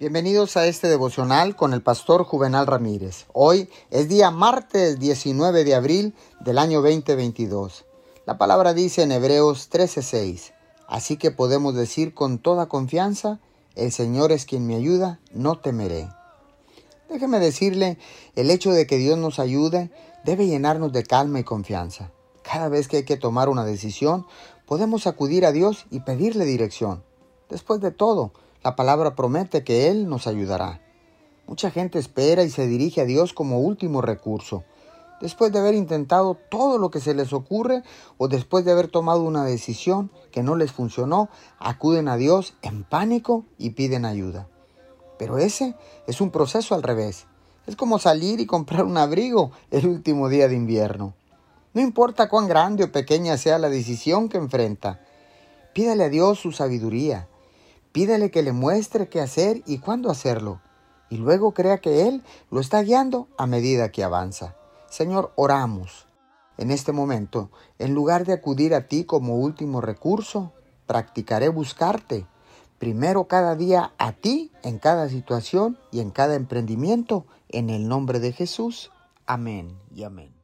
Bienvenidos a este devocional con el pastor Juvenal Ramírez. Hoy es día martes 19 de abril del año 2022. La palabra dice en Hebreos 13:6, así que podemos decir con toda confianza, el Señor es quien me ayuda, no temeré. Déjeme decirle, el hecho de que Dios nos ayude debe llenarnos de calma y confianza. Cada vez que hay que tomar una decisión, podemos acudir a Dios y pedirle dirección. Después de todo, la palabra promete que Él nos ayudará. Mucha gente espera y se dirige a Dios como último recurso. Después de haber intentado todo lo que se les ocurre o después de haber tomado una decisión que no les funcionó, acuden a Dios en pánico y piden ayuda. Pero ese es un proceso al revés. Es como salir y comprar un abrigo el último día de invierno. No importa cuán grande o pequeña sea la decisión que enfrenta, pídale a Dios su sabiduría Pídele que le muestre qué hacer y cuándo hacerlo, y luego crea que Él lo está guiando a medida que avanza. Señor, oramos. En este momento, en lugar de acudir a ti como último recurso, practicaré buscarte, primero cada día a ti en cada situación y en cada emprendimiento, en el nombre de Jesús. Amén y amén.